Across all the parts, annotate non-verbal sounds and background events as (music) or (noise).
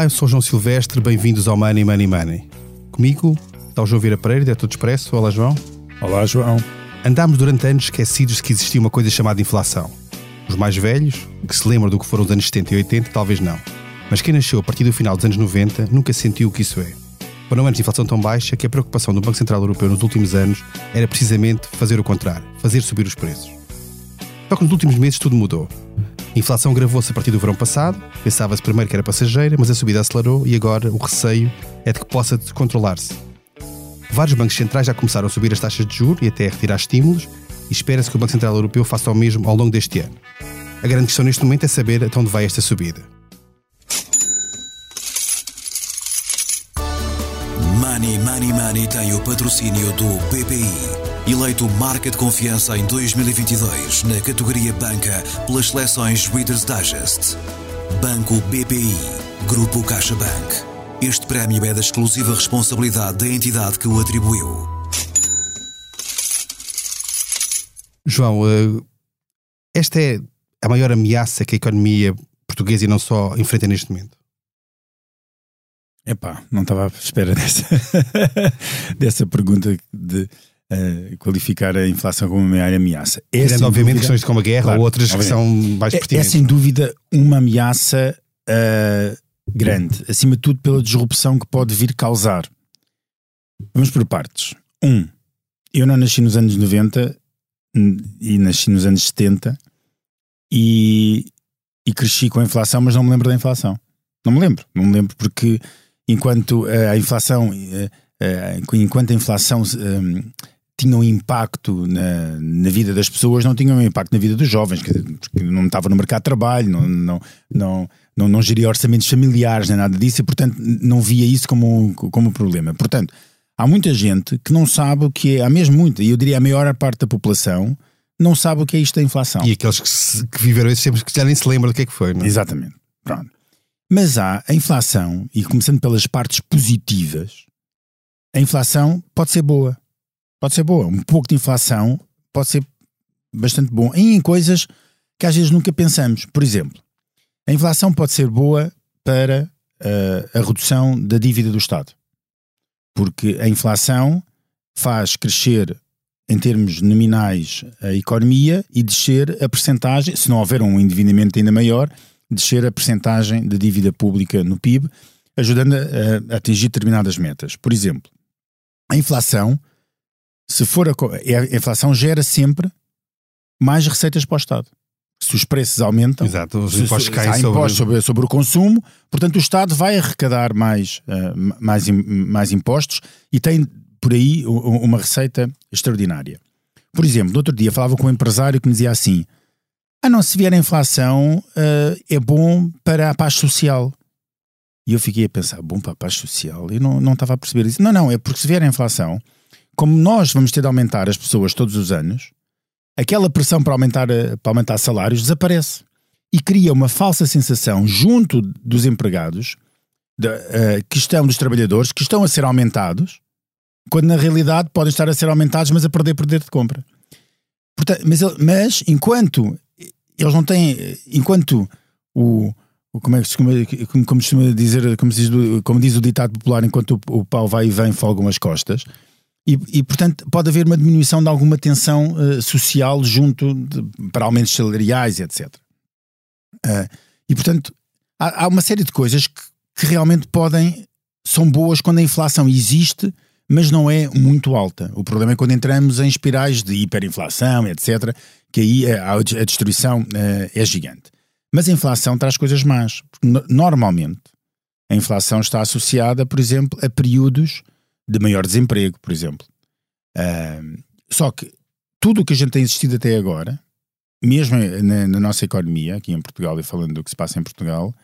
Olá, eu sou João Silvestre, bem-vindos ao Money Money Money. Comigo está o João Vieira Pereira, diretor do Expresso. Olá, João. Olá, João. Andámos durante anos esquecidos que existia uma coisa chamada inflação. Os mais velhos, que se lembram do que foram os anos 70 e 80, talvez não. Mas quem nasceu a partir do final dos anos 90 nunca sentiu o que isso é. Foram anos de inflação tão baixa que a preocupação do Banco Central Europeu nos últimos anos era precisamente fazer o contrário, fazer subir os preços. Só que nos últimos meses tudo mudou. A inflação gravou-se a partir do verão passado, pensava-se primeiro que era passageira, mas a subida acelerou e agora o receio é de que possa descontrolar-se. Vários bancos centrais já começaram a subir as taxas de juros e até a retirar estímulos, e espera-se que o Banco Central Europeu faça o mesmo ao longo deste ano. A grande questão neste momento é saber até onde vai esta subida. Money Money Money tem o patrocínio do BPI. Eleito marca de confiança em 2022 na categoria Banca pelas seleções Reader's Digest. Banco BPI. Grupo CaixaBank. Este prémio é da exclusiva responsabilidade da entidade que o atribuiu. João, eh, esta é a maior ameaça que a economia portuguesa e não só enfrenta neste momento. Epá, não estava à espera (laughs) dessa, dessa pergunta de uh, qualificar a inflação como uma maior ameaça. É, Tirando, obviamente, dúvida, questões como a guerra claro, ou outras que são mais pertinentes. É, é sem dúvida uma ameaça uh, grande, acima de tudo pela disrupção que pode vir causar. Vamos por partes. Um, eu não nasci nos anos 90 e nasci nos anos 70 e, e cresci com a inflação, mas não me lembro da inflação. Não me lembro, não me lembro porque enquanto a inflação, enquanto a inflação tinha um impacto na, na vida das pessoas, não tinha um impacto na vida dos jovens, porque não estava no mercado de trabalho, não, não, não, não, não geria orçamentos familiares nem nada disso, e portanto não via isso como, como um problema. Portanto, há muita gente que não sabe o que é, há mesmo muita, e eu diria a maior parte da população não sabe o que é isto da inflação. E aqueles que, se, que viveram esses tempos que já nem se lembram do que é que foi, não é? Exatamente. Pronto. Mas há a inflação, e começando pelas partes positivas, a inflação pode ser boa. Pode ser boa. Um pouco de inflação pode ser bastante bom. E em coisas que às vezes nunca pensamos. Por exemplo, a inflação pode ser boa para uh, a redução da dívida do Estado. Porque a inflação faz crescer em termos nominais a economia e descer a percentagem, se não houver um endividamento ainda maior, descer a percentagem de dívida pública no PIB, ajudando a, a atingir determinadas metas. Por exemplo, a inflação, se for a, a inflação gera sempre mais receitas para o Estado. Se os preços aumentam, Exato, os impostos se, caem se sobre... Impostos sobre, sobre... o consumo, portanto o Estado vai arrecadar mais, uh, mais, mais impostos e tem por aí uma receita extraordinária. Por exemplo, no outro dia falava com um empresário que me dizia assim: ah, não, se vier a inflação, uh, é bom para a paz social. E eu fiquei a pensar, bom para a paz social? E não, não estava a perceber isso. Não, não, é porque se vier a inflação, como nós vamos ter de aumentar as pessoas todos os anos, aquela pressão para aumentar, eh, para aumentar salários desaparece. E cria uma falsa sensação junto dos empregados, de, uh, que estão, dos trabalhadores, que estão a ser aumentados, quando na realidade podem estar a ser aumentados, mas a perder poder de compra. Portanto, mas, mas enquanto eles não têm, enquanto o, o como é que como, como, dizer, como diz, como diz o ditado popular, enquanto o, o pau vai e vem, folgam as costas. E, e, portanto, pode haver uma diminuição de alguma tensão uh, social junto de, para aumentos salariais, etc. Uh, e, portanto, há, há, uma série de coisas que, que, realmente podem, são boas quando a inflação existe, mas não é muito alta. O problema é quando entramos em espirais de hiperinflação, etc., que aí a, a destruição uh, é gigante. Mas a inflação traz coisas más. Normalmente, a inflação está associada, por exemplo, a períodos de maior desemprego, por exemplo. Uh, só que tudo o que a gente tem existido até agora, mesmo na, na, nossa economia, aqui em Portugal e falando do que se passa em Portugal,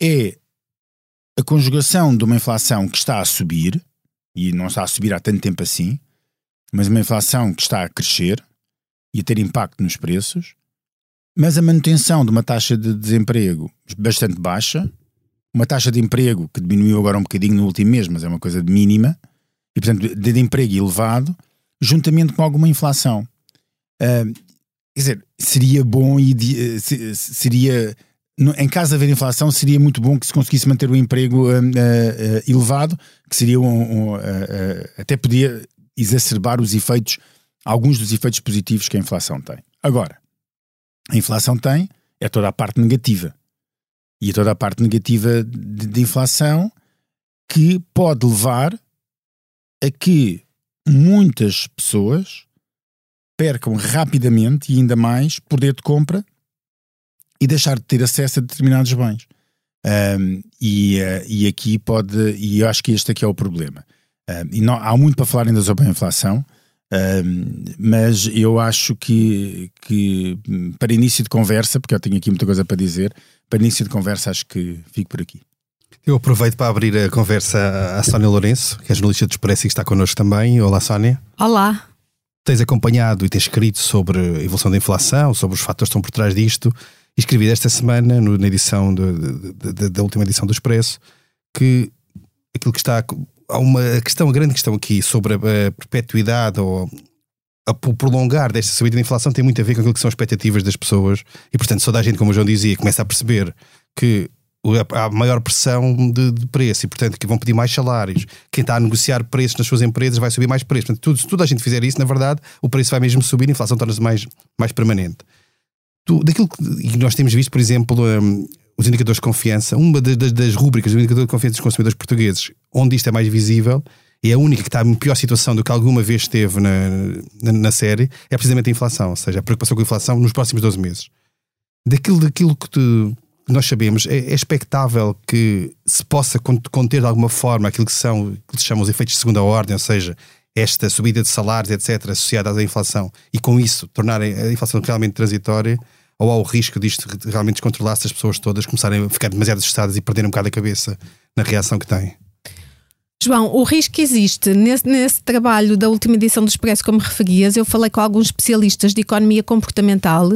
é a conjugação de uma inflação que está a subir, e não está a subir há tanto tempo assim, mas uma inflação que está a crescer, e a ter impacto nos preços, mas a manutenção de uma taxa de desemprego bastante baixa, uma taxa de emprego que diminuiu agora um bocadinho no último mês, mas é uma coisa mínima, e portanto de emprego elevado, juntamente com alguma inflação. Uh, quer dizer, seria bom e uh, seria em caso de haver inflação, seria muito bom que se conseguisse manter o emprego uh, uh, elevado, que seria um, um até podia exacerbar os efeitos, alguns dos efeitos positivos que a inflação tem. Agora, a inflação tem é toda a parte negativa. E é toda a parte negativa de, de inflação que pode levar a que muitas pessoas percam rapidamente e ainda mais poder de compra e deixar de ter acesso a determinados bens. Um, e, uh, e aqui pode, e eu acho que este aqui é o problema. Um, e não, há muito para falar ainda sobre a inflação, um, mas eu acho que, que para início de conversa, porque eu tenho aqui muita coisa para dizer, para início de conversa acho que fico por aqui. Eu aproveito para abrir a conversa à Sónia Lourenço, que é jornalista do Expresso e que está connosco também. Olá, Sónia. Olá. Tens acompanhado e tens escrito sobre a evolução da inflação, sobre os fatores que estão por trás disto escrevi esta semana, no, na edição de, de, de, da última edição do Expresso, que aquilo que está. Há uma questão, a grande questão aqui sobre a, a perpetuidade ou o prolongar desta subida da inflação tem muito a ver com aquilo que são as expectativas das pessoas e, portanto, toda a gente, como o João dizia, começa a perceber que há maior pressão de, de, preço e, portanto, que vão pedir mais salários. Quem está a negociar preços nas suas empresas vai subir mais preços. Portanto, tudo, se toda a gente fizer isso, na verdade, o preço vai mesmo subir e a inflação torna-se mais, mais permanente tu, daquilo que nós temos visto, por exemplo, um, os indicadores de confiança, uma das, das, das rubricas do indicador de confiança dos consumidores portugueses, onde isto é mais visível, e é a única que está em pior situação do que alguma vez esteve na, na, na, série, é precisamente a inflação, ou seja, a preocupação com a inflação nos próximos 12 meses. Daquilo, daquilo que tu, nós sabemos, é, é, expectável que se possa conter de alguma forma aquilo que são, que se chamam os efeitos de segunda ordem, ou seja, esta subida de salários, etc., associada à inflação, e com isso tornar a inflação realmente transitória, ou há o risco disto realmente descontrolar se as pessoas todas começarem a ficar demasiado assustadas e perderem um bocado a cabeça na reação que têm? João, o risco existe nesse, nesse, trabalho da última edição do Expresso, como referias, eu falei com alguns especialistas de economia comportamental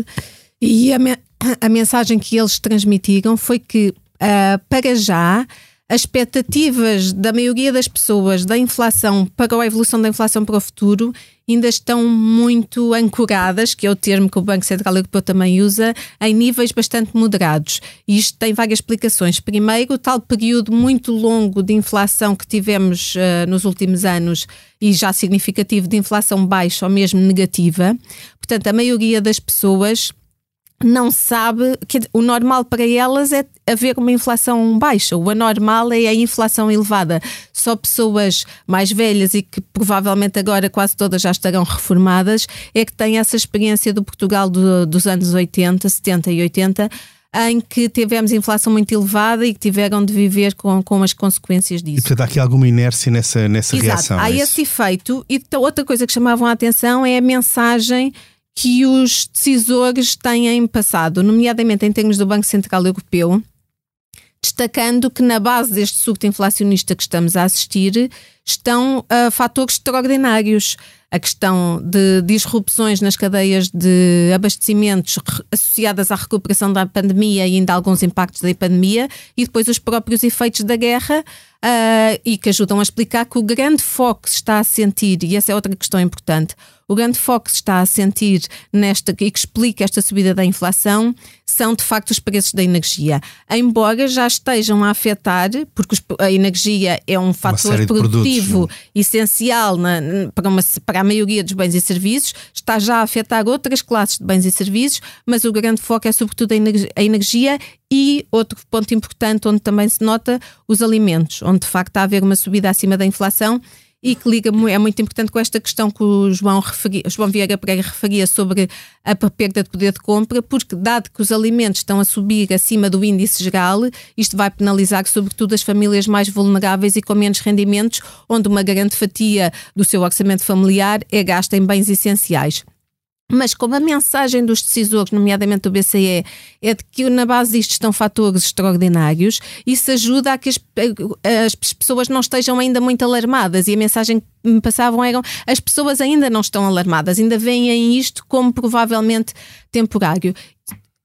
e a, me, (coughs) a mensagem que eles transmitiram foi que, uh, para já, as expectativas da maioria das pessoas da inflação para a evolução da inflação para o futuro ainda estão muito ancoradas, que é o termo que o Banco Central Europeu também usa, em níveis bastante moderados. E isto tem várias explicações. Primeiro, o tal período muito longo de inflação que tivemos uh, nos últimos anos e já significativo de inflação baixa ou mesmo negativa. Portanto, a maioria das pessoas não sabe que o normal para elas é haver uma inflação baixa, o anormal é a inflação elevada. Só pessoas mais velhas e que provavelmente agora quase todas já estarão reformadas é que têm essa experiência do Portugal do, dos anos 80, 70 e 80 em que tivemos inflação muito elevada e que tiveram de viver com, com as consequências disso. E portanto há aqui alguma inércia nessa, nessa Exato. reação. Há é esse efeito e outra coisa que chamavam a atenção é a mensagem que os decisores têm passado, nomeadamente em termos do Banco Central Europeu, destacando que na base deste surto inflacionista que estamos a assistir estão uh, fatores extraordinários. A questão de disrupções nas cadeias de abastecimentos associadas à recuperação da pandemia e ainda alguns impactos da pandemia, e depois os próprios efeitos da guerra, uh, e que ajudam a explicar que o grande foco se está a sentir, e essa é outra questão importante, o grande foco que se está a sentir nesta e que explica esta subida da inflação são de facto os preços da energia. Embora já estejam a afetar, porque a energia é um fator produtivo produtos, essencial na, para, uma, para a maioria dos bens e serviços, está já a afetar outras classes de bens e serviços, mas o grande foco é sobretudo a energia e outro ponto importante onde também se nota os alimentos, onde de facto está a haver uma subida acima da inflação e que liga é muito importante com esta questão que o João, referia, João Vieira Pereira referia sobre a perda de poder de compra, porque dado que os alimentos estão a subir acima do índice geral, isto vai penalizar sobretudo as famílias mais vulneráveis e com menos rendimentos, onde uma grande fatia do seu orçamento familiar é gasta em bens essenciais. Mas como a mensagem dos decisores, nomeadamente do BCE, é de que na base disto estão fatores extraordinários, isso ajuda a que as, as, pessoas não estejam ainda muito alarmadas. E a mensagem que me passavam era as pessoas ainda não estão alarmadas, ainda veem isto como provavelmente temporário.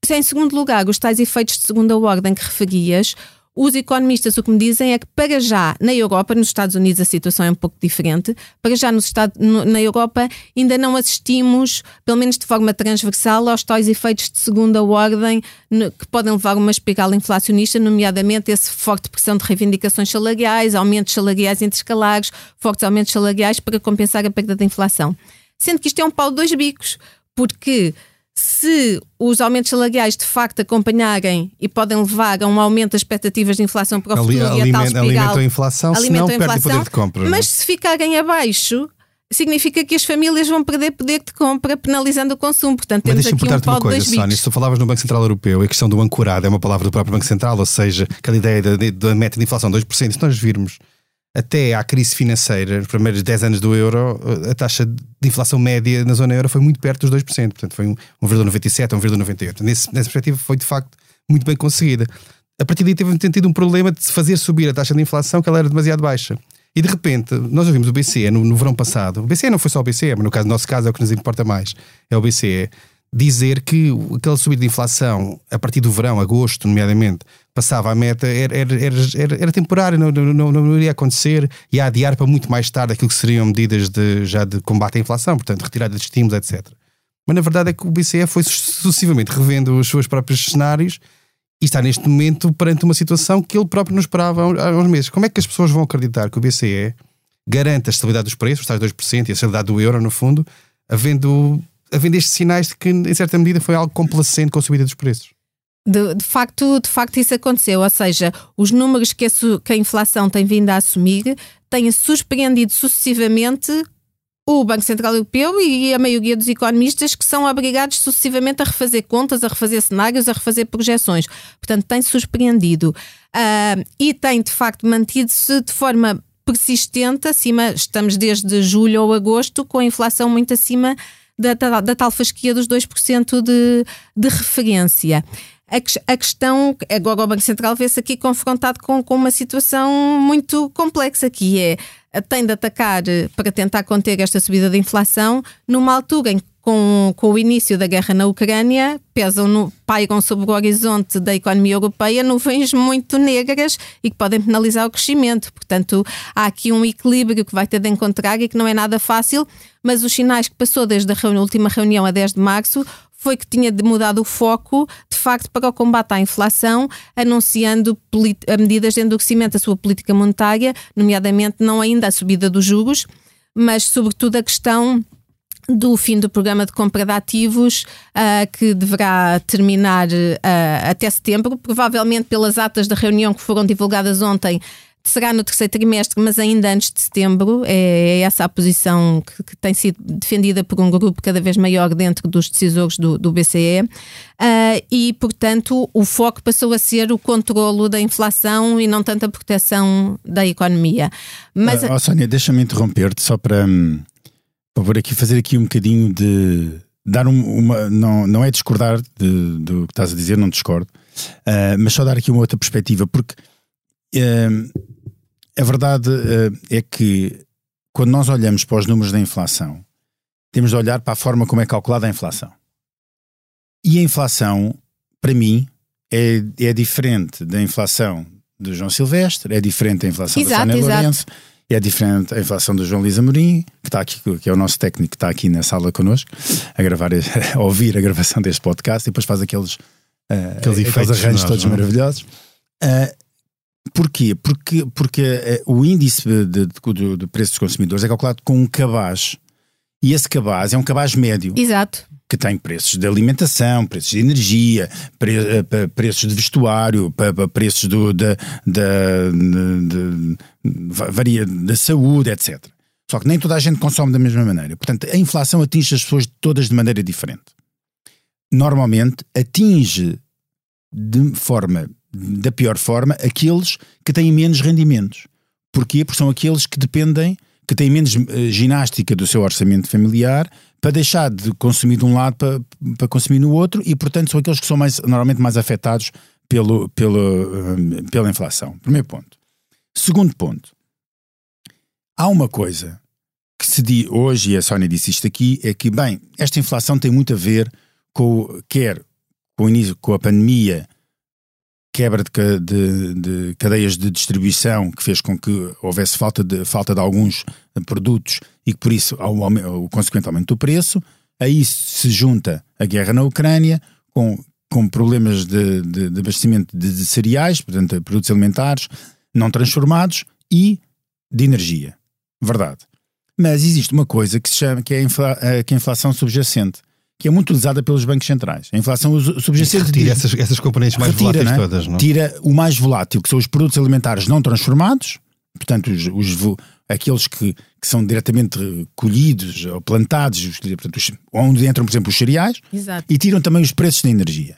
Em segundo lugar, os tais efeitos de segunda ordem que referias, os economistas o que me dizem é que, para já, na Europa, nos Estados Unidos a situação é um pouco diferente, para já nos Estados, na Europa ainda não assistimos, pelo menos de forma transversal, aos tais efeitos de segunda ordem que podem levar a uma espiral inflacionista, nomeadamente esse forte pressão de reivindicações salariais, aumentos salariais interescalares, fortes aumentos salariais para compensar a perda da inflação. Sendo que isto é um pau de dois bicos, porque se os aumentos salariais de facto acompanharem e podem levar a um aumento das expectativas de inflação para o futuro Ali, e a tal espiral, alimentam a inflação, alimentam senão a inflação, perde poder de compra. É? Mas se ficarem abaixo, significa que as famílias vão perder poder de compra, penalizando o consumo. Portanto, temos Mas aqui um pau uma coisa, Sónia, se tu falavas no Banco Central Europeu, a questão do ancorado é uma palavra do próprio Banco Central, ou seja, aquela ideia da, da meta de inflação 2%, se nós virmos até à crise financeira, nos primeiros 10 anos do euro, a taxa de inflação média na zona euro foi muito perto dos 2%. Portanto, foi 1,97 a 1,98. Nessa perspectiva, foi de facto muito bem conseguida. A partir daí teve tido um problema de se fazer subir a taxa de inflação, que ela era demasiado baixa. E de repente, nós ouvimos o BCE no, no verão passado. O BCE não foi só o BCE, mas no, caso, no nosso caso é o que nos importa mais. É o BCE dizer que aquela subida de inflação a partir do verão, agosto, nomeadamente, passava a meta, era, era, era, era não, não, não, iria acontecer, e a adiar para muito mais tarde aquilo que seriam medidas de, já de combate à inflação, portanto, retirada de estímulos, etc. Mas na verdade é que o BCE foi sucessivamente revendo os seus próprios cenários e está neste momento perante uma situação que ele próprio não esperava há uns meses. Como é que as pessoas vão acreditar que o BCE garante a estabilidade dos preços, os tais 2% e a estabilidade do euro, no fundo, havendo havendo estes sinais de que, em certa medida, foi algo complacente com a subida dos preços. De, de, facto, de facto, isso aconteceu. Ou seja, os números que a, que a inflação tem vindo a assumir têm surpreendido sucessivamente o Banco Central Europeu e a maioria dos economistas que são obrigados sucessivamente a refazer contas, a refazer cenários, a refazer projeções. Portanto, tem surpreendido. Uh, e tem, de facto, mantido-se de forma persistente acima, estamos desde julho ou agosto, com a inflação muito acima da, da, da tal fasquia dos 2% de, de referência. A, a, questão, agora o Banco Central vê-se aqui confrontado com, com uma situação muito complexa, que é tem de atacar para tentar conter esta subida da inflação numa altura em que com, com o início da guerra na Ucrânia, pesam no, paigam sobre o horizonte da economia europeia nuvens muito negras e que podem penalizar o crescimento. Portanto, há aqui um equilíbrio que vai ter de encontrar e que não é nada fácil, mas os sinais que passou desde a última reunião a 10 de março foi que tinha mudado o foco, de facto, para o combate à inflação, anunciando medidas de endurecimento da sua política monetária, nomeadamente não ainda a subida dos juros, mas sobretudo a questão do fim do programa de compra de ativos, uh, que deverá terminar uh, até setembro, provavelmente pelas atas da reunião que foram divulgadas ontem. Será no terceiro trimestre, mas ainda antes de setembro. É, é essa a posição que, que, tem sido defendida por um grupo cada vez maior dentro dos decisores do, do BCE. Uh, ah, e, portanto, o foco passou a ser o controlo da inflação e não tanto a proteção da economia. Mas, oh, Sónia, deixa-me interromper-te só para. Por aqui fazer aqui um bocadinho de dar um, uma não, não é discordar de, do que estás a dizer, não discordo, uh, mas só dar aqui uma outra perspectiva, porque uh, a verdade uh, é que quando nós olhamos para os números da inflação, temos de olhar para a forma como é calculada a inflação. E a inflação, para mim, é, é diferente da inflação de João Silvestre, é diferente da inflação exato, da Sónia Lourenço, é diferente a inflação do João Luís Amorim, que está aqui, que é o nosso técnico que está aqui na sala connosco, a gravar, (laughs) a ouvir a gravação deste podcast e depois faz aqueles, uh, aqueles, aqueles arranjos todos não? É? maravilhosos. Uh, porquê? Porque, porque uh, o índice de, de, de, de preços dos consumidores é calculado com um cabaz e esse cabaz é um cabaz médio. Exato que tem preços de alimentação, preços de energia, pre, eh, preços de vestuário, preços do, da, da, de, varia da saúde, etc. Só que nem toda a gente consome da mesma maneira. Portanto, a inflação atinge as pessoas todas de maneira diferente. Normalmente atinge de forma, da pior forma, aqueles que têm menos rendimentos. Porquê? Porque são aqueles que dependem, que têm menos uh, ginástica do seu orçamento familiar para deixar de consumir de um lado para, para consumir no outro e, portanto, são aqueles que são mais, normalmente mais afetados pelo, pelo, hum, pela inflação. Primeiro ponto. Segundo ponto. Há uma coisa que se diz hoje, e a Sónia disse isto aqui, é que, bem, esta inflação tem muito a ver com, quer com o início, com a pandemia, quebra de, de, de, cadeias de distribuição que fez com que houvesse falta de, falta de alguns produtos e que por isso há o, consequente aumento do preço. A isso se junta a guerra na Ucrânia, com, com problemas de, de, de abastecimento de, de, cereais, portanto, produtos alimentares não transformados e de energia. Verdade. Mas existe uma coisa que se chama que é a, infla, que a inflação subjacente que é muito utilizada pelos bancos centrais. A inflação subjacente tira essas, essas componentes mais retira, voláteis não é? todas. Não? Tira o mais volátil, que são os produtos alimentares não transformados, portanto, os, os aqueles que, que, são diretamente colhidos ou plantados, portanto, os, onde entram, por exemplo, os cereais, Exato. e tiram também os preços da energia.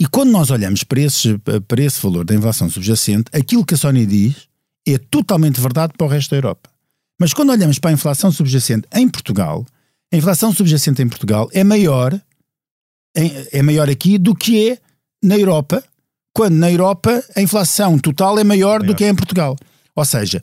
E quando nós olhamos para, esses, para esse valor da inflação subjacente, aquilo que a Sónia diz é totalmente verdade para o resto da Europa. Mas quando olhamos para a inflação subjacente em Portugal, a inflação subjacente em Portugal é maior, é maior aqui do que é na Europa, quando na Europa a inflação total é maior, maior. do que é em Portugal. Ou seja,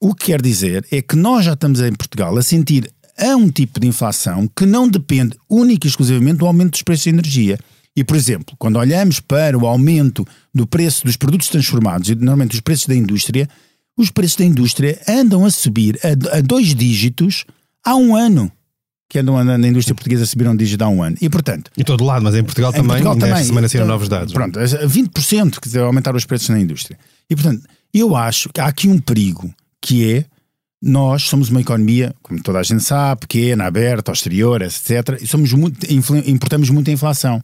o que quer dizer é que nós já estamos em Portugal a sentir a um tipo de inflação que não depende única e exclusivamente do aumento dos preços de energia. E, por exemplo, quando olhamos para o aumento do preço dos produtos transformados e normalmente os preços da indústria, os preços da indústria andam a subir a, a dois dígitos há um ano que andam na indústria portuguesa subiram dígito há um ano. E, portanto... Em todo lado, mas em Portugal em também, Portugal também, semana saíram novos dados. Pronto, 20% que aumentaram os preços na indústria. E, portanto, eu acho que há aqui um perigo, que é nós somos uma economia, como toda a gente sabe, pequena, aberta, ao exterior, etc. E somos muito, importamos muita inflação.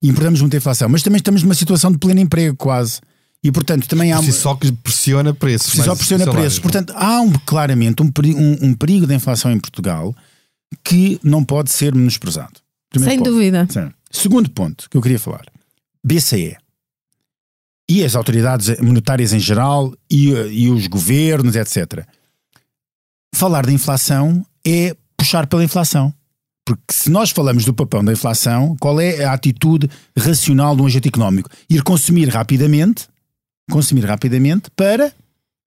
Importamos muita inflação, mas também estamos numa situação de pleno emprego, quase. E, portanto, também há. Por si só que pressiona preços. Por si só pressiona preços. Portanto, há um, claramente um um, um perigo da inflação em Portugal que não pode ser menosprezado. Primeiro Sem ponto. dúvida. Sim. Segundo ponto que eu queria falar: BCE. E as autoridades monetárias em geral, e, e os governos, etc. Falar de inflação é puxar pela inflação. Porque se nós falamos do papão da inflação, qual é a atitude racional de um agente económico? Ir consumir rapidamente, consumir rapidamente para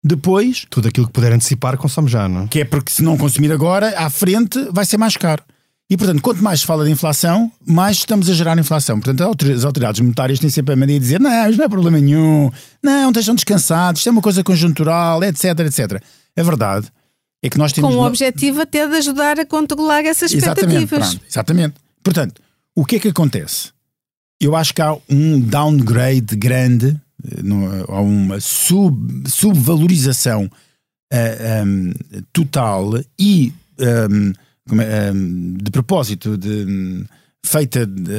depois. Tudo aquilo que puder antecipar, consome já, não é? Que é porque se não consumir agora, à frente vai ser mais caro. E, portanto, quanto mais se fala de inflação, mais estamos a gerar inflação. Portanto, as autoridades monetárias têm sempre a mania de dizer: não, isto não é problema nenhum, não, estejam descansados, isto é uma coisa conjuntural, etc, etc. A verdade é que nós temos. Com o objetivo até de ajudar a controlar essas expectativas. Exatamente, pronto, exatamente. Portanto, o que é que acontece? Eu acho que há um downgrade grande há uma sub, subvalorização uh, eh, um, total e um, é, um, de propósito de, feita de,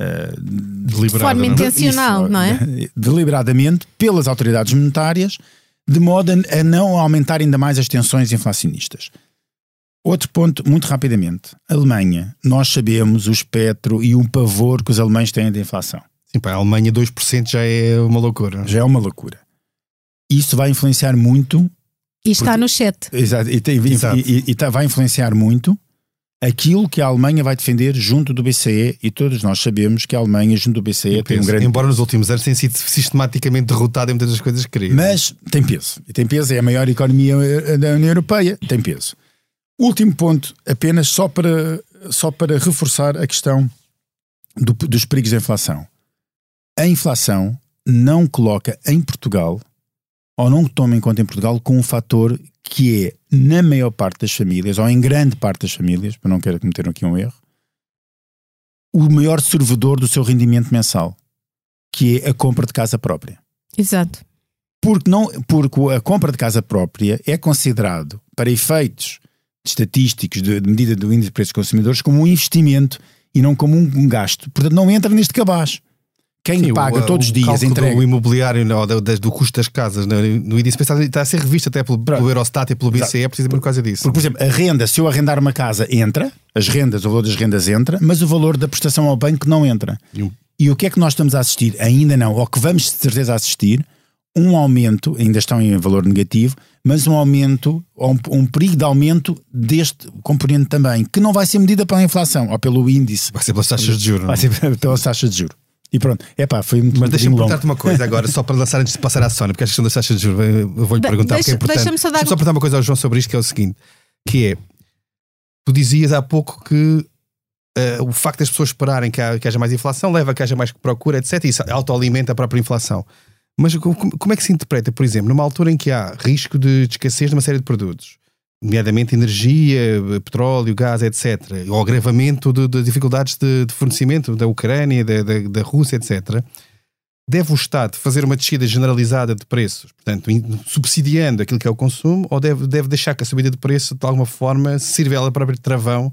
uh, de forma intencional, não é? Deliberadamente pelas autoridades monetárias, de modo a não aumentar ainda mais as tensões inflacionistas. Outro ponto, muito rapidamente. Alemanha, nós sabemos o espectro e o pavor que os alemães têm da inflação. Sim, para a Alemanha 2% já é uma loucura. Já é uma loucura. Isso vai influenciar muito. E está porque, no chat. Exato, e, tem, exato. e, e, e tá, vai influenciar muito aquilo que a Alemanha vai defender junto do BCE e todos nós sabemos que a Alemanha junto do BCE tem, tem um grande... Embora nos últimos anos tenha sido sistematicamente derrotada em muitas das coisas que queria. Mas tem peso. E tem peso, é a maior economia eh, da União Europeia, tem peso. Último ponto, apenas só para, só para reforçar a questão do, dos perigos da inflação a inflação não coloca em Portugal, ou não toma em conta em Portugal, com um fator que é, na maior parte das famílias, ou em grande parte das famílias, para não quero cometer aqui um erro, o maior servidor do seu rendimento mensal, que é a compra de casa própria. Exato. Porque, não, porque a compra de casa própria é considerado, para efeitos estatísticos de, de medida do índice de preços consumidores, como um investimento e não como um, um gasto. Portanto, não entra neste cabaz quem Sim, paga o, todos os dias entrega. O imobiliário no, do, do, custo das casas no, no índice está a ser revisto até pelo, pelo Eurostat e pelo BCE, é precisamente por causa disso. Porque, por exemplo, a renda, se eu arrendar uma casa, entra, as rendas, o valor das rendas entra, mas o valor da prestação ao banco não entra. E, o que é que nós estamos a assistir? Ainda não, ou que vamos de certeza assistir, um aumento, ainda estão em valor negativo, mas um aumento, ou um, um perigo de aumento deste componente também, que não vai ser medida pela inflação ou pelo índice. Vai ser pelas taxas de juros. Vai ser (laughs) pelas taxas de juros. E pronto, é pá, foi muito Mas deixa-me perguntar-te uma coisa agora, só para lançar antes de passar à Sónia, porque a questão das taxas de juros, eu vou-lhe perguntar, deixa, porque é importante. Deixa-me só, dar... deixa só perguntar uma coisa ao João sobre isto, que é o seguinte: que é, tu dizias há pouco que uh, o facto das pessoas esperarem que, que, haja mais inflação leva a que haja mais procura, etc. E isso autoalimenta a própria inflação. Mas como, como, é que se interpreta, por exemplo, numa altura em que há risco de, de escassez de uma série de produtos, nomeadamente energia, petróleo, gás, etc., o agravamento de, de dificuldades de, de, fornecimento da Ucrânia, da, da, da Rússia, etc., deve o Estado fazer uma descida generalizada de preços, portanto, subsidiando aquilo que é o consumo, ou deve, deve deixar que a subida de preço, de alguma forma, sirva ela própria de travão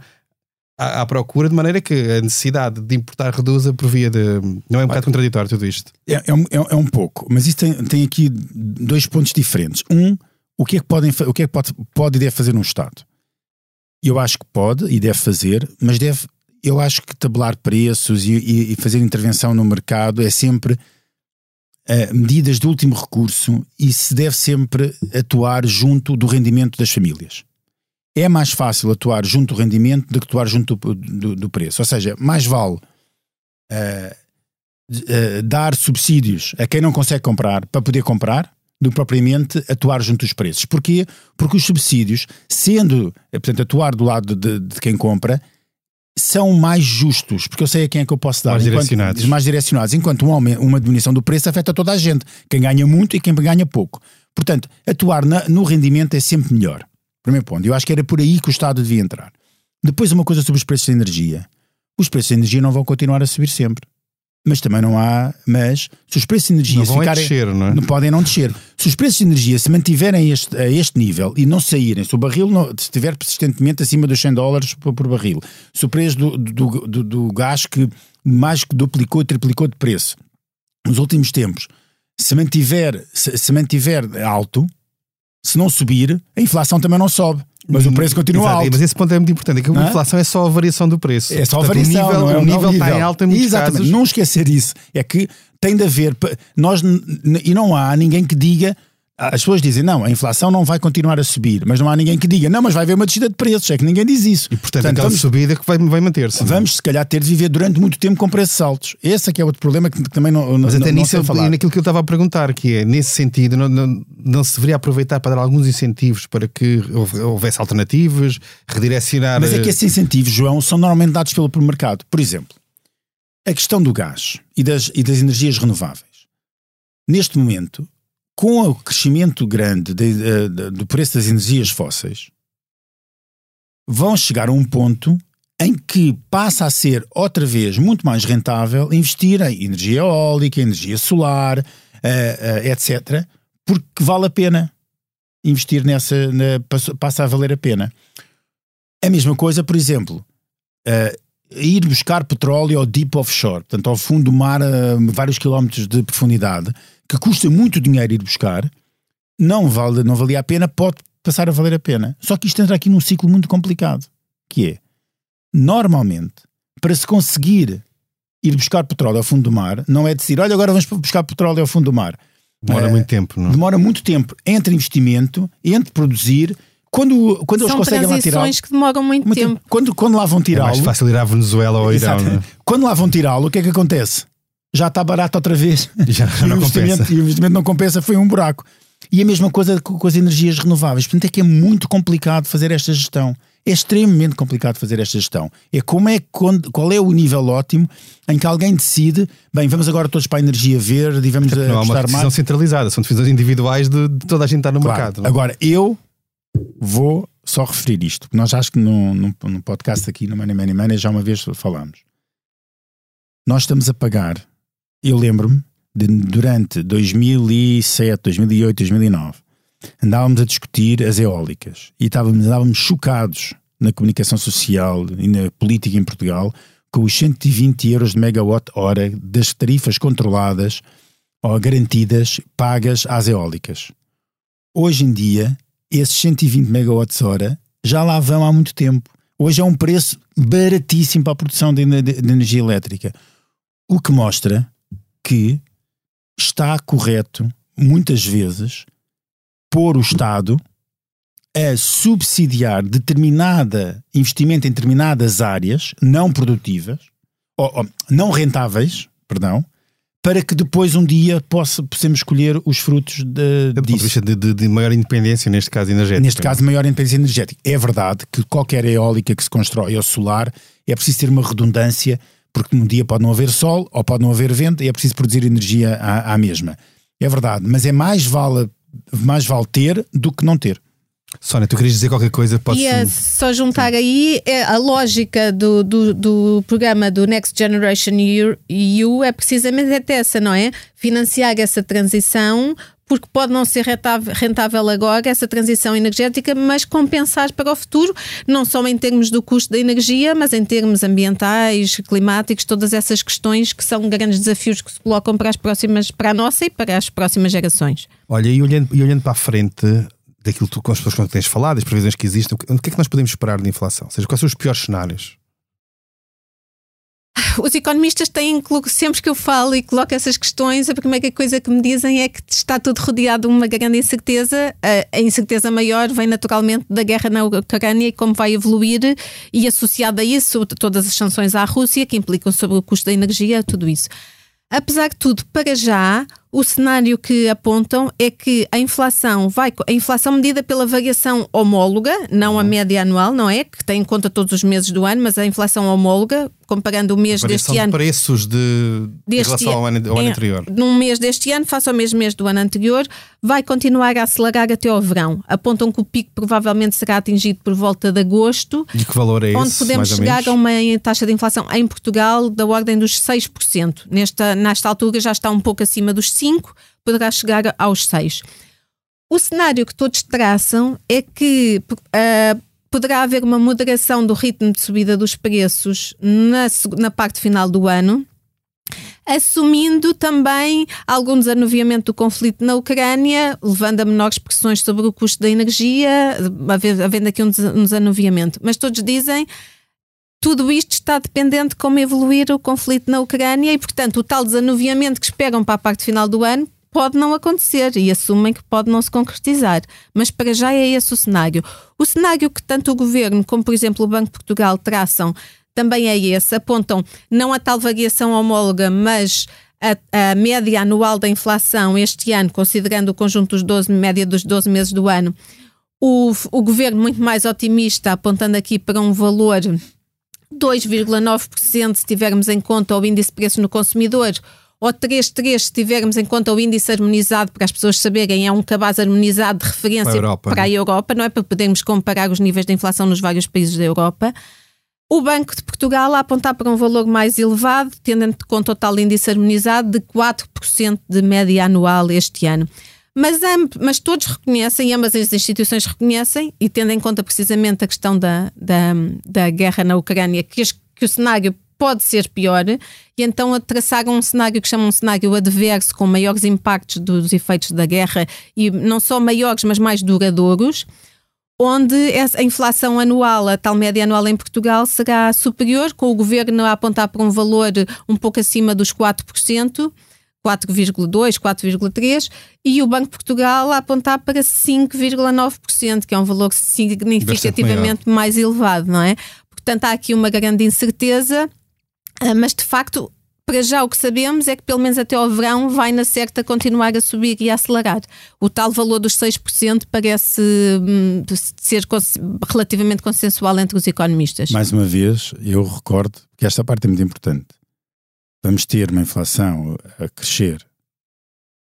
à, à, procura, de maneira que a necessidade de importar reduza por via de. Não é um bocado contraditório tudo isto? É, é, um, é, um pouco, mas isso tem, tem aqui dois pontos diferentes. Um, o que é que, podem, o que, é que pode, pode e deve fazer um Estado? Eu acho que pode e deve fazer, mas deve. Eu acho que tabelar preços e, e, e fazer intervenção no mercado é sempre uh, medidas de último recurso e se deve sempre atuar junto do rendimento das famílias. É mais fácil atuar junto do rendimento do que atuar junto do, do, do preço. Ou seja, mais vale uh, uh, dar subsídios a quem não consegue comprar para poder comprar do que propriamente atuar junto dos preços. Porquê? Porque os subsídios, sendo, portanto, atuar do lado de, de quem compra, são mais justos, porque eu sei a quem é que eu posso dar. Mais enquanto, direcionados. Mais direcionados. Enquanto um aumento, uma diminuição do preço afeta toda a gente. Quem ganha muito e quem ganha pouco. Portanto, atuar na, no rendimento é sempre melhor. Primeiro ponto. Eu acho que era por aí que o Estado devia entrar. Depois, uma coisa sobre os preços de energia. Os preços de energia não vão continuar a subir sempre mas também não há. Mas se os preços de energia não é ficarem. Descer, não, é? não podem não descer. Se os preços de energia se mantiverem a este, a este nível e não saírem, se o barril não, estiver persistentemente acima dos 100 dólares por, por barril, se o preço do, do, do, do, gás que mais que duplicou triplicou de preço nos últimos tempos se mantiver, se, se mantiver alto, se não subir, a inflação também não sobe. Mas o preço continua Exato, alto. Mas esse ponto é muito importante. É que a inflação é só a variação do preço. É só a variação. O nível, é o nível, nível está em alta em muitos Exatamente. casos. Não esquecer isso. É que tem de haver. Nós, e não há ninguém que diga as pessoas dizem, não, a inflação não vai continuar a subir, mas não há ninguém que diga, não, mas vai haver uma descida de preços, é que ninguém diz isso. E portanto, portanto vamos, subida que vai, vai manter-se. É? Vamos, se calhar, ter de viver durante muito tempo com preços altos. Esse é que é outro problema que, que também não Mas até não, nisso não falar. naquilo que eu estava a perguntar, que é, nesse sentido, não, não, não se deveria aproveitar para dar alguns incentivos para que houvesse alternativas, redirecionar... Mas é que esses incentivos, João, são normalmente dados pelo mercado. Por exemplo, a questão do gás e das, e das energias renováveis. Neste momento, com o crescimento grande de, de, de, do preço das energias fósseis, vão chegar a um ponto em que passa a ser outra vez muito mais rentável investir em energia eólica, energia solar, uh, uh, etc., porque vale a pena investir nessa, na, passa a valer a pena. A mesma coisa, por exemplo, uh, ir buscar petróleo ao deep offshore, portanto ao fundo do mar a vários quilómetros de profundidade, que custa muito dinheiro ir buscar, não, vale, não valia a pena, pode passar a valer a pena. Só que isto entra aqui num ciclo muito complicado, que é, normalmente, para se conseguir ir buscar petróleo ao fundo do mar, não é decidir, olha, agora vamos buscar petróleo ao fundo do mar. Demora é, muito tempo, não? Demora muito tempo entre investimento, entre produzir, quando, quando eles conseguem lá tirar. que demoram muito, muito tempo. tempo. Quando, quando lá vão tirá-lo. É mais fácil ir à Venezuela ou Irão. É? Quando lá vão tirá-lo, o que é que acontece? Já está barato outra vez. (laughs) Já, não e, o compensa. e o investimento não compensa, foi um buraco. E a mesma coisa com, as energias renováveis. Portanto, é que é muito complicado fazer esta gestão. É extremamente complicado fazer esta gestão. É como é qual é o nível ótimo em que alguém decide, bem, vamos agora todos para a energia verde e vamos não há uma decisão mais. centralizada, são decisões individuais de, de toda a gente estar no claro. mercado. Não? Agora, eu vou só referir isto, porque nós acho que no, no, no podcast aqui no Money Money Money já uma vez falamos. Nós estamos a pagar eu lembro-me de durante 2007, 2008, 2009 andávamos a discutir as eólicas e estávamos, andávamos chocados na comunicação social e na política em Portugal com os 120 euros de megawatt-hora das tarifas controladas ou garantidas pagas às eólicas. Hoje em dia, esses 120 megawatts-hora já lá vão há muito tempo. Hoje é um preço baratíssimo para a produção de, de, de energia elétrica. O que mostra que está correto, muitas vezes, pôr o Estado a subsidiar determinada investimento em determinadas áreas não produtivas, ou, ou não rentáveis, perdão, para que depois um dia possa, possamos escolher os frutos de, é disso. De, de, de, maior independência, neste caso energética. Neste caso, maior independência energética. É verdade que qualquer eólica que se constrói ou solar é preciso ter uma redundância, porque num dia pode não haver sol ou pode não haver vento e é preciso produzir energia à, à mesma. É verdade, mas é mais vale, mais vale ter do que não ter. Sónia, tu querias dizer qualquer coisa? Posso... Ia só juntar aí é, a lógica do, do, do, programa do Next Generation EU é precisamente essa, não é? Financiar essa transição porque pode não ser rentável agora essa transição energética, mas compensar para o futuro, não só em termos do custo da energia, mas em termos ambientais, climáticos, todas essas questões que são grandes desafios que se colocam para as próximas, para a nossa e para as próximas gerações. Olha, e olhando, e olhando para a frente, daquilo que tu, com as pessoas que tens falado, as previsões que existem, o que é que nós podemos esperar de inflação? Ou seja, quais são os piores cenários? Os economistas têm, sempre que eu falo e coloco essas questões, a primeira coisa que me dizem é que está tudo rodeado de uma grande incerteza. A incerteza maior vem naturalmente da guerra na Ucrânia e como vai evoluir, e associada a isso, todas as sanções à Rússia que implicam sobre o custo da energia, tudo isso. Apesar de tudo, para já, o cenário que apontam é que a inflação vai a inflação medida pela variação homóloga, não a uhum. média anual, não é? Que tem em conta todos os meses do ano, mas a inflação homóloga, comparando o mês deste ano. De preços de, deste relação ao ano, ao ano anterior. Num mês deste ano, face ao mesmo mês do ano anterior, vai continuar a acelerar até ao verão. Apontam que o pico provavelmente será atingido por volta de agosto. E que valor é onde esse? Onde podemos chegar a uma taxa de inflação em Portugal da ordem dos 6%. Nesta, nesta altura já está um pouco acima dos 5%, poderá chegar aos 6%. O cenário que todos traçam é que uh, poderá haver uma moderação do ritmo de subida dos preços na, na parte final do ano, assumindo também algum desanuviamento do conflito na Ucrânia, levando a menores pressões sobre o custo da energia, havendo aqui um desanuviamento. Mas todos dizem tudo isto está dependente de como evoluir o conflito na Ucrânia e, portanto, o tal desanuviamento que esperam para a parte final do ano pode não acontecer e assumem que pode não se concretizar. Mas para já é esse o cenário. O cenário que tanto o governo como, por exemplo, o Banco de Portugal traçam também é esse. Apontam não a tal variação homóloga, mas a, a, média anual da inflação este ano, considerando o conjunto dos 12, média dos 12 meses do ano, o, o governo muito mais otimista, apontando aqui para um valor 2,9% se tivermos em conta o índice de preços no consumidor, ou 3,3 se tivermos em conta o índice harmonizado, para as pessoas saberem, é um cabaz harmonizado de referência para a Europa, para a né? Europa não é para podermos comparar os níveis de inflação nos vários países da Europa. O Banco de Portugal a apontar para um valor mais elevado, tendo em conta o tal índice harmonizado de 4% de média anual este ano. Mas, mas todos reconhecem, ambas as instituições reconhecem, e tendo em conta precisamente a questão da, da, da guerra na Ucrânia, que, que o cenário pode ser pior, e então traçaram um cenário que chamam um cenário adverso, com maiores impactos dos efeitos da guerra, e não só maiores, mas mais duradouros, onde a inflação anual, a tal média anual em Portugal, será superior, com o governo a apontar para um valor um pouco acima dos 4%. 4,2, 4,3 e o Banco de Portugal a apontar para 5,9%, que é um valor significativamente mais elevado, não é? Portanto, há aqui uma grande incerteza mas de facto, para já o que sabemos é que pelo menos até ao verão vai na certa continuar a subir e a acelerar. O tal valor dos 6% parece hum, ser relativamente consensual entre os economistas. Mais uma vez, eu recordo que esta parte é muito importante. Vamos ter uma inflação a crescer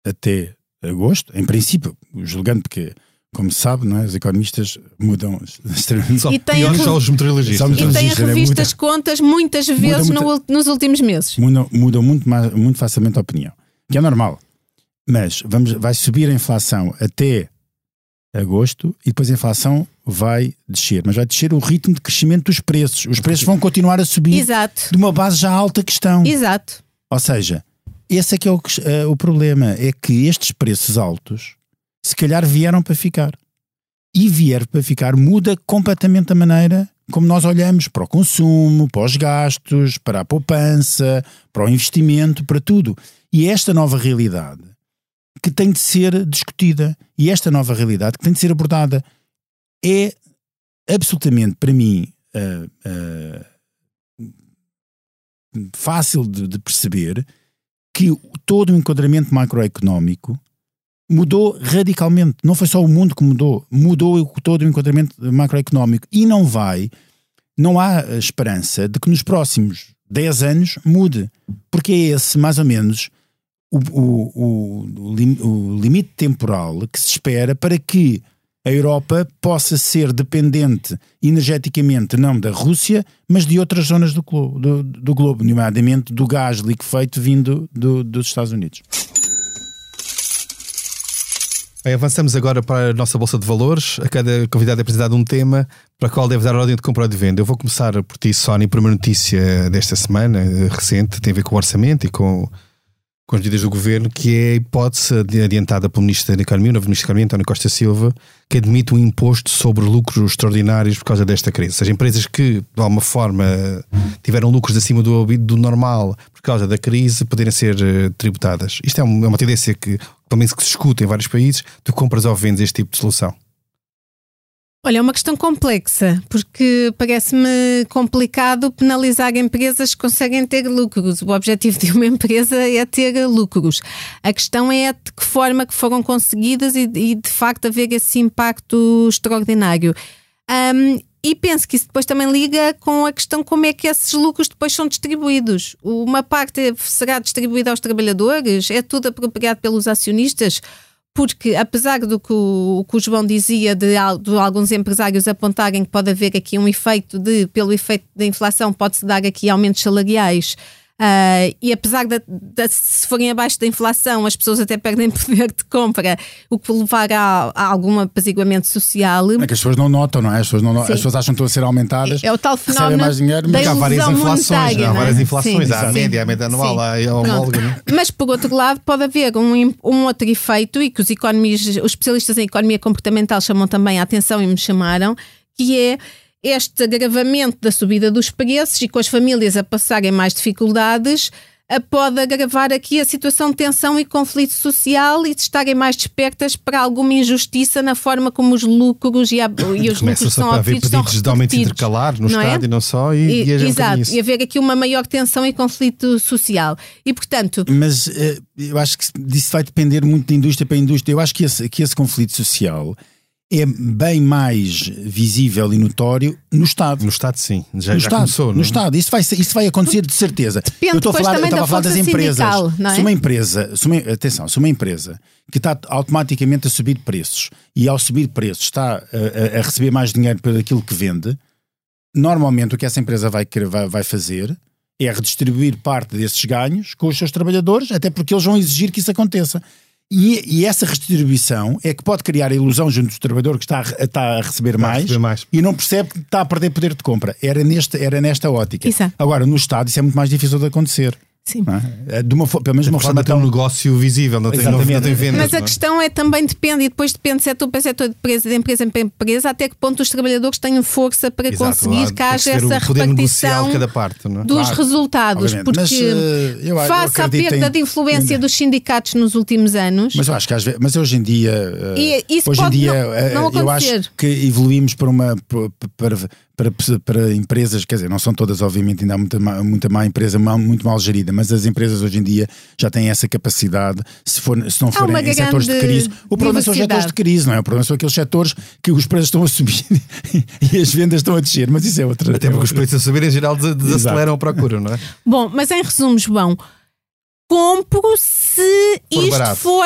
até agosto, em princípio, julgando que como se sabe, não é? os economistas mudam (laughs) extremamente. Só e tem meteorologistas. E têm revistas as contas muitas vezes muda, no, nos últimos meses. Mudam, mudam muito, muito facilmente a opinião, que é normal. Mas vamos, vai subir a inflação até agosto e depois a inflação vai descer. Mas vai descer o ritmo de crescimento dos preços. Os preços vão continuar a subir Exato. de uma base já alta que estão. Exato. Ou seja, esse é que é o, uh, o problema. É que estes preços altos se calhar vieram para ficar. E vier para ficar muda completamente a maneira como nós olhamos para o consumo, para os gastos, para a poupança, para o investimento, para tudo. E esta nova realidade que tem de ser discutida e esta nova realidade que tem de ser abordada é absolutamente para mim uh, uh, fácil de, de perceber que todo o enquadramento macroeconómico mudou radicalmente. Não foi só o mundo que mudou, mudou todo o enquadramento macroeconómico e não vai não há esperança de que nos próximos 10 anos mude, porque é esse, mais ou menos, o, o, o, o limite temporal que se espera para que a Europa possa ser dependente energeticamente não da Rússia, mas de outras zonas do globo, do, do globo nomeadamente do gás liquefeito vindo do, dos Estados Unidos. Bem, avançamos agora para a nossa Bolsa de Valores. A cada convidado é apresentado um tema para o qual deve dar ordem de compra ou de venda. Eu vou começar por ti, Sónia. Primeira notícia desta semana, recente, tem a ver com o orçamento e com com as medidas do governo, que é a hipótese adiantada pelo Ministro da Economia, o novo Ministro da Economia, António Costa Silva, que admite um imposto sobre lucros extraordinários por causa desta crise. Ou seja, empresas que, de alguma forma, tiveram lucros acima do, do normal por causa da crise, poderem ser uh, tributadas. Isto é é uma tendência que, pelo menos, que se escuta em vários países. Tu compras ou vendes este tipo de solução? Olha, é uma questão complexa, porque parece-me complicado penalizar empresas que conseguem ter lucros. O objetivo de uma (laughs) empresa é ter lucros. A questão é de que forma que foram conseguidas e, e de facto haver esse impacto extraordinário. Um, e penso que isso depois também liga com a questão como é que esses lucros depois são distribuídos. Uma parte será distribuída aos trabalhadores? É tudo apropriado pelos acionistas? porque apesar do que o, que o João dizia de, de, alguns empresários apontarem que pode haver aqui um efeito de, pelo efeito da inflação, pode-se dar aqui aumentos salariais Uh, e apesar de, de, se forem abaixo da inflação, as pessoas até perdem (laughs) poder de compra, o que levará a, a algum apaziguamento social. É que as pessoas não notam, não é? As pessoas, não, as pessoas acham que estão a ser aumentadas. É o tal fenómeno. mais dinheiro, mas há várias inflações, há várias é? inflações, há a média, a média anual, há a homóloga. É? Mas por outro lado, pode haver um, um outro efeito e que os, economistas, os especialistas em economia comportamental chamam também a atenção e me chamaram, que é este agravamento da subida dos preços e com as famílias a passarem mais dificuldades, pode agravar aqui a situação de tensão e conflito social e de estarem mais despertas para alguma injustiça na forma como os lucros e, a, (coughs) e os lucros são a haver pedidos de aumento intercalar no Estado é? e não só e, e, e Exato, e haver aqui uma maior tensão e conflito social. E portanto... Mas eh, eu acho que disso vai depender muito de indústria para indústria. Eu acho que esse, que esse conflito social é bem mais visível e notório no Estado. No Estado, sim. Já, no já Estado, começou. No Estado. Isso vai, isso vai acontecer de certeza. Depende eu estou a falar, eu a falar das empresas. É? Se uma empresa, se uma, atenção, se uma empresa que está automaticamente a subir preços e ao subir preços está a, a, receber mais dinheiro por aquilo que vende, normalmente o que essa empresa vai, vai, vai fazer é redistribuir parte desses ganhos com os seus trabalhadores, até porque eles vão exigir que isso aconteça. E, e, essa redistribuição é que pode criar a ilusão junto do trabalhador que está a, está a, receber, mais, a receber, mais, e não percebe que está a perder poder de compra. Era, neste, era nesta ótica. Exato. Agora, no Estado, isso é muito mais difícil de acontecer. Sim. É? De uma, pelo menos de uma forma tão... um negócio visível, não tem, não, não tem vendas. Mas a é? questão é também depende, e depois depende de setor para setor de empresa, de empresa para empresa, até que ponto os trabalhadores tenham força para Exato, conseguir que haja essa repartição parte, é? dos claro, resultados. Obviamente. Porque mas, uh, eu, face à perda em... de influência dos sindicatos nos últimos anos. Mas eu acho que às vezes, mas hoje em dia, uh, hoje em dia não, não eu acho que evoluímos para uma para, para, para empresas, quer dizer, não são todas, obviamente, ainda há muita má, muita má empresa, muito mal gerida, mas as empresas hoje em dia já têm essa capacidade, se, for, se não forem em setores de crise. O problema são os setores de crise, não é? O problema são aqueles setores que os preços estão a subir (laughs) e as vendas estão a descer, mas isso é outra. Até porque os preços a subir, em geral, desaceleram a procura, não é? (laughs) Bom, mas em resumo, João, compro se for isto barato. for,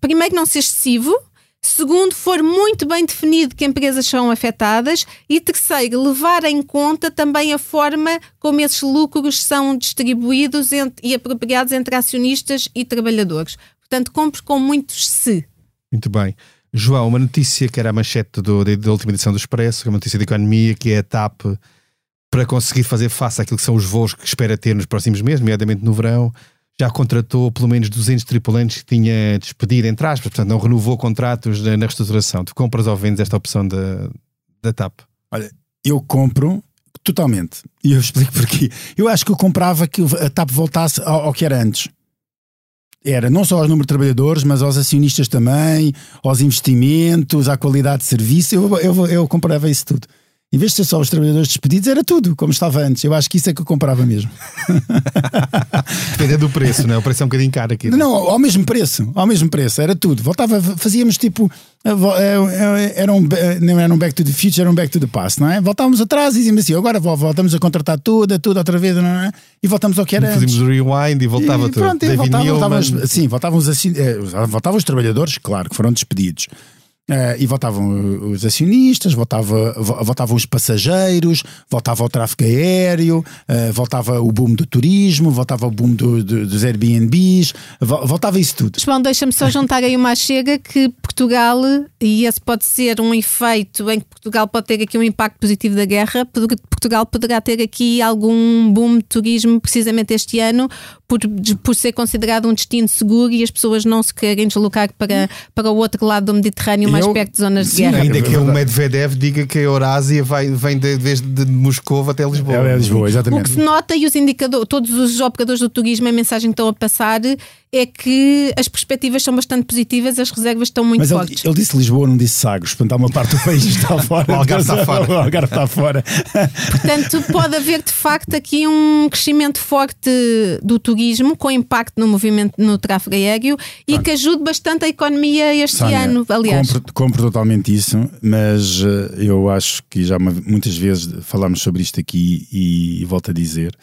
primeiro, não ser excessivo Segundo, for muito bem definido que empresas são afetadas. E terceiro, levar em conta também a forma como esses lucros são distribuídos e apropriados entre acionistas e trabalhadores. Portanto, compre com muitos se. Muito bem. João, uma notícia que era a manchete do, da última edição do Expresso, uma notícia de economia, que é a TAP para conseguir fazer face àquilo que são os voos que espera ter nos próximos meses, nomeadamente no verão, já contratou pelo menos 200 tripulantes que tinha despedido, entre aspas, portanto não renovou contratos na, na restauração. Tu compras ou vendes esta opção da, da TAP? Olha, eu compro totalmente. E eu explico porquê. Eu acho que eu comprava que a TAP voltasse ao, ao que era antes. Era não só aos números de trabalhadores, mas aos acionistas também, aos investimentos, à qualidade de serviço. Eu, eu, eu comprava isso tudo. Em vez de ser só os trabalhadores despedidos, era tudo, como estava antes. Eu acho que isso é que eu comprava mesmo. (laughs) Depende do preço, não é? O preço é um bocadinho caro aqui. Não, ao mesmo preço, ao mesmo preço, era tudo. Voltava, fazíamos tipo. eh, eh, eh, Era um, não era um back to the future, era um back to the past, não é? Voltávamos atrás e dizíamos assim: agora vo- voltamos a contratar tudo, tudo outra vez, não é? E voltamos ao que era. Fazíamos rewind e voltava E tudo. pronto, e voltavam os- sim, voltavam os, eh, voltavam os trabalhadores, claro, que foram despedidos. Eh, e voltavam os acionistas, voltava, vo- voltavam os passageiros, voltava o tráfego aéreo, eh, voltava o boom do turismo, voltava o boom do- do- dos Airbnbs, vo- voltava isso tudo. João, deixa-me só juntar aí uma chega que Portugal, e esse pode ser um efeito em que Portugal pode ter aqui um impacto positivo da guerra, Portugal poderá ter aqui algum boom de turismo precisamente este ano, por, por ser considerado um destino seguro e as pessoas não se querem deslocar para, para o outro lado do Mediterrâneo, Eu- perto de zonas de sim, guerra. Ainda É que o. Medvedev diga que a Eurásia vai, vem de, desde de Moscou até Lisboa. É, é Lisboa, O exatamente. que se nota e os indicadores, todos os operadores do turismo, a mensagem que estão a passar é que as perspectivas são bastante positivas, as reservas estão muito Mas ele, fortes. ele disse Lisboa, não disse Sagres, portanto há uma parte do país que está (laughs) fora. O Algarve está fora. O Algarve está fora. Portanto, pode haver de facto aqui um crescimento forte do turismo com impacto no movimento no tráfego aéreo e que ajude bastante a economia este Sónia, ano. Aliás, Compro, compro totalmente isso, mas eh, eu acho que já muitas vezes falámos sobre isto aqui e, volto a dizer: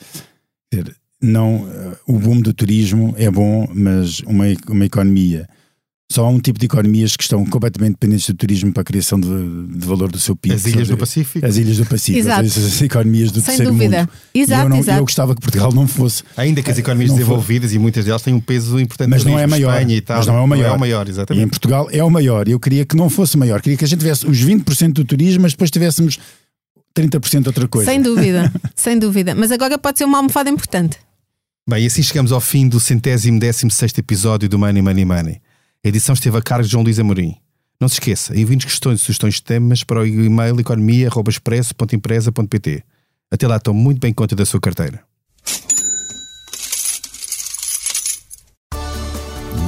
não, eh, o boom do turismo é bom, mas uma, e- uma economia. Só há um tipo de economias que estão completamente dependentes do turismo para a criação de, de valor do seu PIB. As ilhas do Pacífico. As ilhas do Pacífico, Exato. as, as economias do sem terceiro dúvida. mundo. Exato, eu, não- exato. eu gostava que Portugal não fosse. Ainda que as economias Não foi. desenvolvidas e muitas delas têm um peso importante Mas não é maior. Espanha e tal. Mas não é o maior. Não é o maior, E em exatamente. Portugal é o maior. Eu queria que não fosse maior. Queria que a gente tivesse os 20% do turismo, mas depois tivéssemos 30% de outra coisa. sem dúvida, (laughs) sem dúvida. Mas agora pode ser uma almofada importante. Bem, e assim chegamos ao fim do centésimo décimo sexto episódio do Money Money Money. A edição esteve a cargo de João Luís Amorim. Não se esqueça, envie-nos questões e sugestões de temas para o e-mail economia.expresso.empresa.pt. Até lá, tome muito bem conta da sua carteira.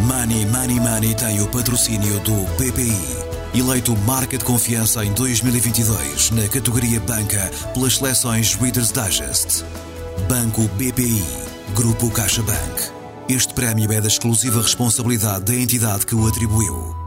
Money Money Money tem o patrocínio do BPI. Eleito marca de confiança em 2022 na categoria Banca pelas seleções Reader's Digest. Banco BPI. Grupo CaixaBank. Este prémio é da exclusiva responsabilidade da entidade que o atribuiu.